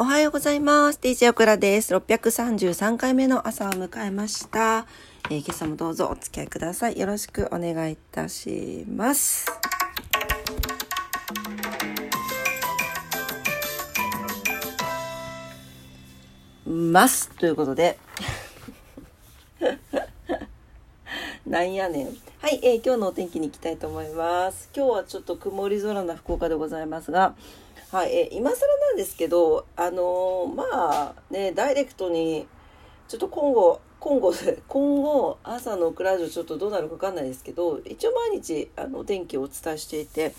おはようございます。DJ オクラです。633回目の朝を迎えました。えー今朝もどうぞお付き合いください。よろしくお願いいたします。ます。ということで。なんやねん。はい、えー今日のお天気に行きたいと思います。今日はちょっと曇り空な福岡でございますが、はい、えー今更なんですけど、あのーまあね、ダイレクトに、ちょっと今後、今後、今後、朝のクラジオちょっとどうなるかわかんないですけど、一応毎日、あの、お天気をお伝えしていて、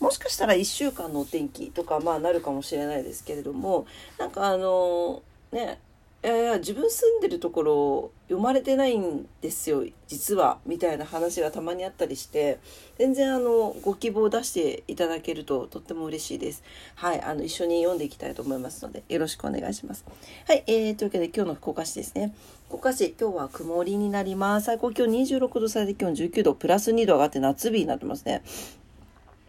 もしかしたら1週間のお天気とか、まあなるかもしれないですけれども、なんかあのーね、いやいや自分住んでるところ読まれてないんですよ実はみたいな話がたまにあったりして全然あのご希望を出していただけるととっても嬉しいです。はいあの一緒に読んでいきたいと思いますのでよろしくお願いします。はい、えー、というわけで今日の福岡市ですね。福岡市今日は曇りになります。最高気温26度最低気温19度プラス2度上がって夏日になってますね。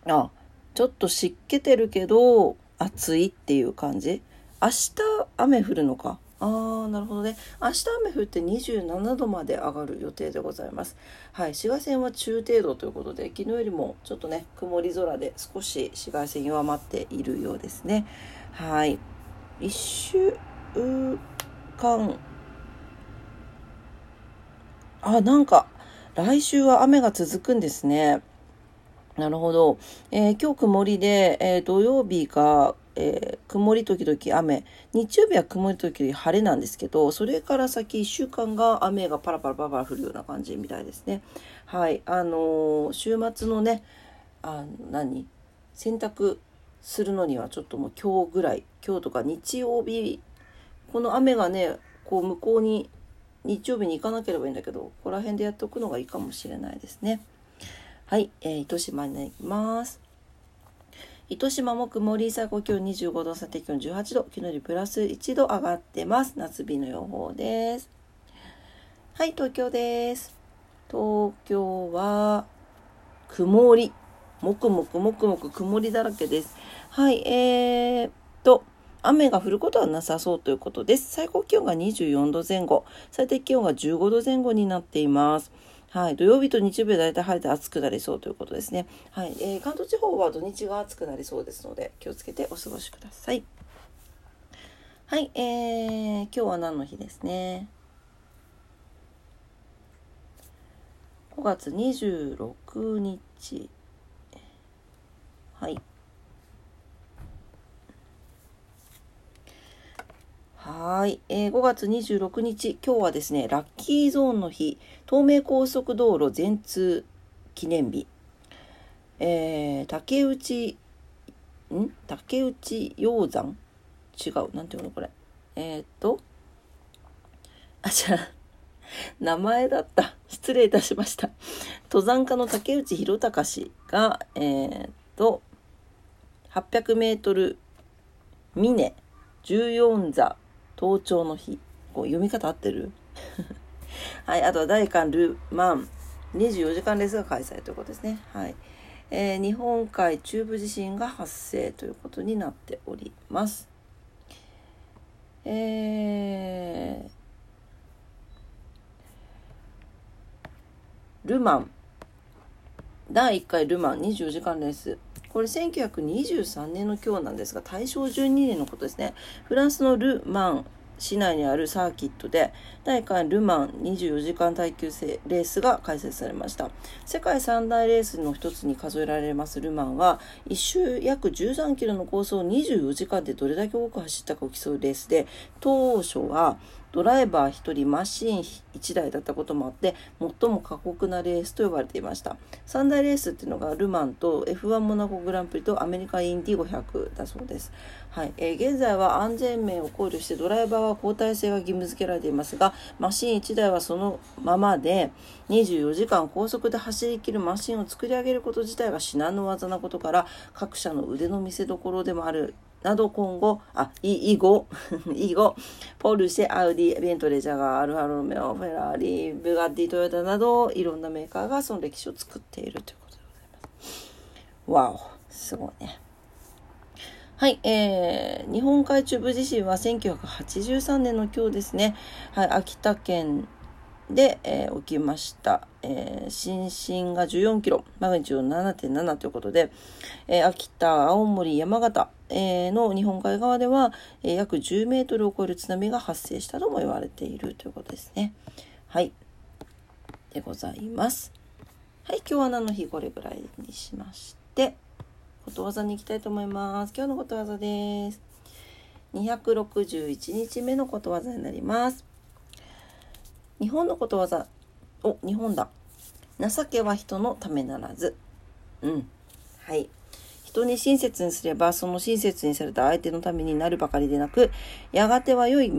あちょっと湿気てるけど暑いっていう感じ。明日雨降るのか？あーなるほどね。明日雨降って27度まで上がる予定でございます。はい紫外線は中程度ということで昨日よりもちょっとね曇り空で少し紫外線弱まっているようですね。はい。1週間あなんか来週は雨が続くんですね。なるほど。えー今日曇りで、えー土曜日が、えー曇り時々雨。日曜日は曇り時々晴れなんですけど、それから先1週間が雨がパラパラパラパラ降るような感じみたいですね。はい。あのー週末のね、あ何？洗濯するのにはちょっともう今日ぐらい、今日とか日曜日、この雨がね、こう向こうに日曜日に行かなければいいんだけど、ここら辺でやっておくのがいいかもしれないですね。はい、えー糸島になります。糸島も曇り、最高気温25度、最低気温18度、昨日よりプラス1度上がってます。夏日の予報です。はい、東京です。東京は曇り。もくもくもくもく曇りだらけです。はい、えーっと、雨が降ることはなさそうということです。最高気温が24度前後、最低気温が15度前後になっています。はい、土曜日と日曜日はだいたい晴れて暑くなりそうということですね。はい、えー関東地方は土日が暑くなりそうですので気をつけてお過ごしください。はい、えー、今日は何の日ですね？5月26日。はい。はい、えー5月26日、今日はですね、ラッキーゾーンの日、東名高速道路全通記念日、えー竹内、ん？竹内鷹山？違う、なんていうのこれ？えーっと、あ、じゃあ、名前だった。失礼いたしました。登山家の竹内宏隆氏が、えーっと、800メートル峰14座登頂の日。こう読み方合ってる？はい、あとは大韓ル・マン24時間レースが開催ということですね。はい。えー日本海中部地震が発生ということになっております。えールマン第1回ルマン24時間レースこれ1923年の今日なんですが大正12年のことですね。フランスのル・マン市内にあるサーキットで第1回ル・マン24時間耐久性レースが開催されました。世界三大レースの一つに数えられますル・マンは1周約13キロのコースを24時間でどれだけ多く走ったかを競うレースで当初はドライバー1人マシン1台だったこともあって最も過酷なレースと呼ばれていました。三大レースっていうのがルマンと F1 モナコグランプリとアメリカインディ500だそうです、はい。えー現在は安全面を考慮してドライバーは交代制が義務付けられていますがマシン1台はそのままで24時間高速で走りきるマシンを作り上げること自体が至難の技なことから各社の腕の見せ所でもあるなど今後、あ、い以後、以後、ポルシェ、アウディ、ベントレ、ジャガー、アルファロメオ、フェラーリ、ブガッディ、トヨタなど、いろんなメーカーがその歴史を作っているということでございます。わお、すごいね。はい、えー、日本海中部地震は1983年の今日ですね、はい、秋田県で、えー、起きました。えー、震震が14キロ、マグニチュード7.7ということで、えー、秋田、青森、山形、えー、の日本海側では、えー、約10メートルを超える津波が発生したとも言われているということですね。はい。でございます。はい、今日は何の日これぐらいにしまして、ことわざに行きたいと思います。今日のことわざです。261日目のことわざになります。日本のことわざ。お、日本だ。情けは人のためならず。うん。はい。人に親切にすれば、その親切にされた相手のためになるばかりでなく、やがては良い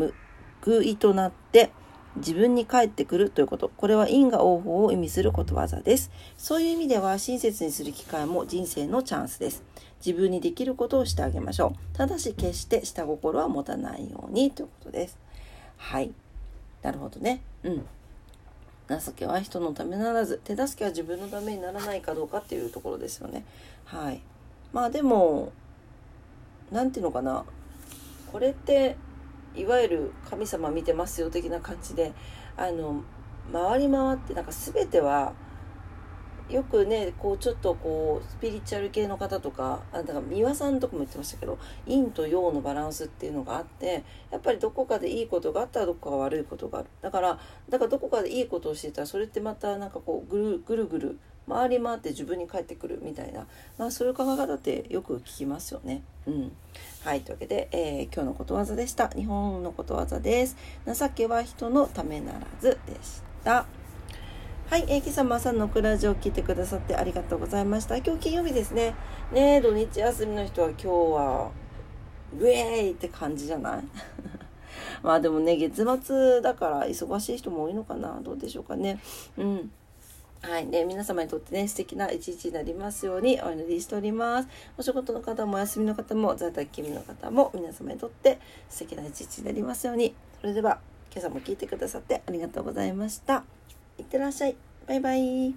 報いとなって、自分に返ってくるということ。これは因果応報を意味することわざです。そういう意味では親切にする機会も人生のチャンスです。自分にできることをしてあげましょう。ただし決して下心は持たないようにということです。はい。なるほどね。うん。情けは人のためならず、手助けは自分のためにならないかどうかっていうところですよね。はい。まあでも、何て言うのかな。これって、いわゆる神様見てますよ的な感じで、あの、回り回ってなんか全てはよくねこうちょっとこうスピリチュアル系の方とかあだから三輪さんとかも言ってましたけど陰と陽のバランスっていうのがあってやっぱりどこかでいいことがあったらどこか悪いことがあるだからだからどこかでいいことをしてたらそれってまたなんかこうぐるぐるぐる回り回って自分に返ってくるみたいな、まあ、そういう考え方ってよく聞きますよね。うん、はいというわけで、えー、今日のことわざでした。日本のことわざです。情けは人のためならずでした。はい、えー、今朝も朝のクラジオを聞いてくださってありがとうございました。今日金曜日ですね。ね土日休みの人は今日は、ウェーイって感じじゃない？まあでもね、月末だから忙しい人も多いのかな？どうでしょうかね。うん。はいね、皆様にとってね、素敵な一日になりますようにお祈りしております。お仕事の方もお休みの方も在宅勤務の方も皆様にとって素敵な一日になりますように。それでは、今朝も聞いてくださってありがとうございました。いってらっしゃい。バイバイ。